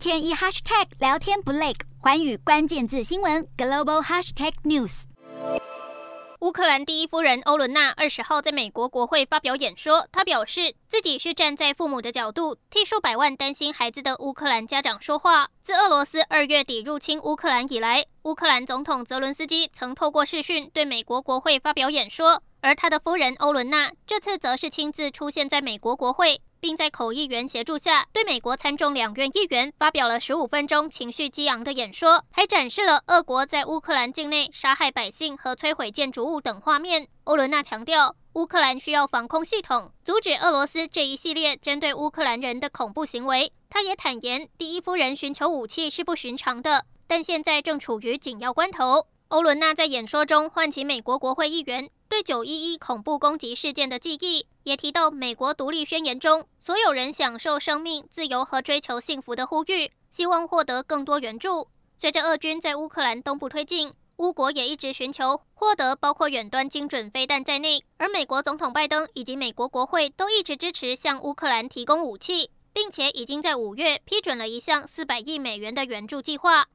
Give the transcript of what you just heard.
天一 hashtag 聊天不累，寰宇关键字新闻 global hashtag news。乌克兰第一夫人欧伦娜二十号在美国国会发表演说，她表示自己是站在父母的角度，替数百万担心孩子的乌克兰家长说话。自俄罗斯二月底入侵乌克兰以来，乌克兰总统泽伦斯基曾透过视讯对美国国会发表演说，而他的夫人欧伦娜这次则是亲自出现在美国国会。并在口译员协助下，对美国参众两院议员发表了十五分钟情绪激昂的演说，还展示了俄国在乌克兰境内杀害百姓和摧毁建筑物等画面。欧伦娜强调，乌克兰需要防空系统，阻止俄罗斯这一系列针对乌克兰人的恐怖行为。她也坦言，第一夫人寻求武器是不寻常的，但现在正处于紧要关头。欧伦娜在演说中唤起美国国会议员对九一一恐怖攻击事件的记忆，也提到美国独立宣言中所有人享受生命、自由和追求幸福的呼吁，希望获得更多援助。随着俄军在乌克兰东部推进，乌国也一直寻求获得包括远端精准飞弹在内，而美国总统拜登以及美国国会都一直支持向乌克兰提供武器，并且已经在五月批准了一项四百亿美元的援助计划。